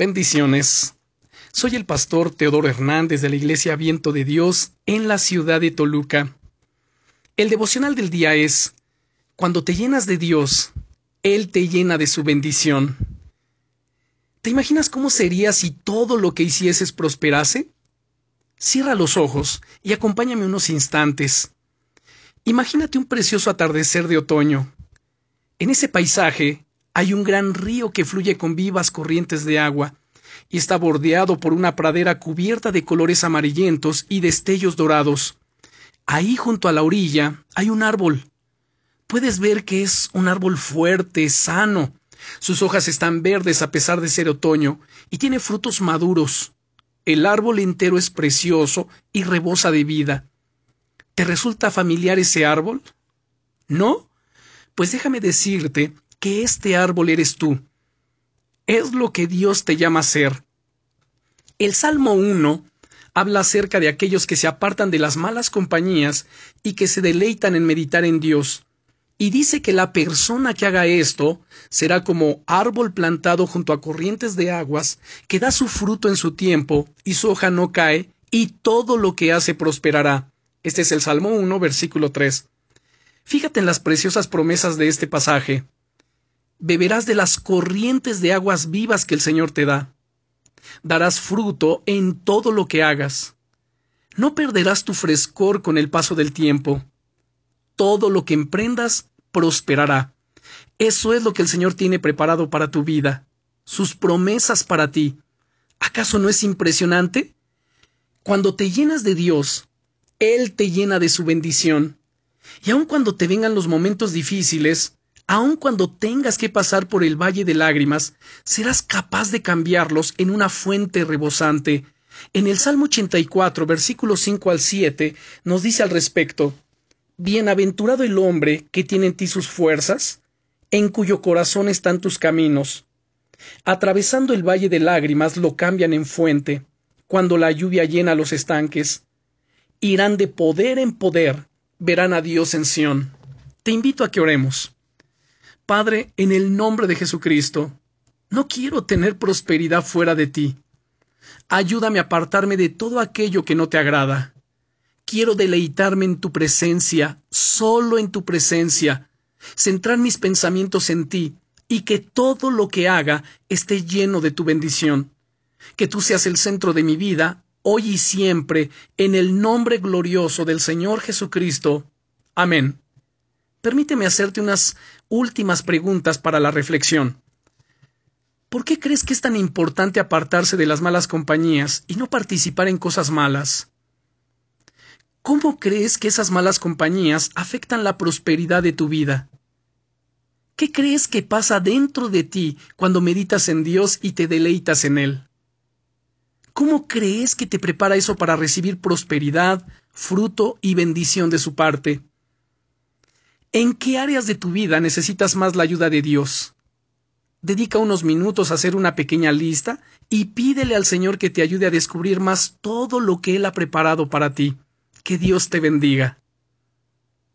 Bendiciones. Soy el pastor Teodoro Hernández de la Iglesia Viento de Dios en la ciudad de Toluca. El devocional del día es, cuando te llenas de Dios, Él te llena de su bendición. ¿Te imaginas cómo sería si todo lo que hicieses prosperase? Cierra los ojos y acompáñame unos instantes. Imagínate un precioso atardecer de otoño. En ese paisaje hay un gran río que fluye con vivas corrientes de agua y está bordeado por una pradera cubierta de colores amarillentos y destellos dorados. Ahí junto a la orilla hay un árbol. Puedes ver que es un árbol fuerte, sano. Sus hojas están verdes a pesar de ser otoño y tiene frutos maduros. El árbol entero es precioso y rebosa de vida. ¿Te resulta familiar ese árbol? ¿No? Pues déjame decirte que este árbol eres tú. Es lo que Dios te llama a ser. El Salmo 1 habla acerca de aquellos que se apartan de las malas compañías y que se deleitan en meditar en Dios. Y dice que la persona que haga esto será como árbol plantado junto a corrientes de aguas, que da su fruto en su tiempo, y su hoja no cae, y todo lo que hace prosperará. Este es el Salmo 1, versículo 3. Fíjate en las preciosas promesas de este pasaje beberás de las corrientes de aguas vivas que el Señor te da. Darás fruto en todo lo que hagas. No perderás tu frescor con el paso del tiempo. Todo lo que emprendas prosperará. Eso es lo que el Señor tiene preparado para tu vida, sus promesas para ti. ¿Acaso no es impresionante? Cuando te llenas de Dios, Él te llena de su bendición. Y aun cuando te vengan los momentos difíciles, aun cuando tengas que pasar por el valle de lágrimas, serás capaz de cambiarlos en una fuente rebosante. En el Salmo 84, versículos 5 al 7, nos dice al respecto, Bienaventurado el hombre que tiene en ti sus fuerzas, en cuyo corazón están tus caminos. Atravesando el valle de lágrimas lo cambian en fuente, cuando la lluvia llena los estanques. Irán de poder en poder, verán a Dios en Sión. Te invito a que oremos. Padre, en el nombre de Jesucristo, no quiero tener prosperidad fuera de ti. Ayúdame a apartarme de todo aquello que no te agrada. Quiero deleitarme en tu presencia, solo en tu presencia, centrar mis pensamientos en ti y que todo lo que haga esté lleno de tu bendición. Que tú seas el centro de mi vida, hoy y siempre, en el nombre glorioso del Señor Jesucristo. Amén. Permíteme hacerte unas últimas preguntas para la reflexión. ¿Por qué crees que es tan importante apartarse de las malas compañías y no participar en cosas malas? ¿Cómo crees que esas malas compañías afectan la prosperidad de tu vida? ¿Qué crees que pasa dentro de ti cuando meditas en Dios y te deleitas en Él? ¿Cómo crees que te prepara eso para recibir prosperidad, fruto y bendición de su parte? ¿En qué áreas de tu vida necesitas más la ayuda de Dios? Dedica unos minutos a hacer una pequeña lista y pídele al Señor que te ayude a descubrir más todo lo que Él ha preparado para ti. Que Dios te bendiga.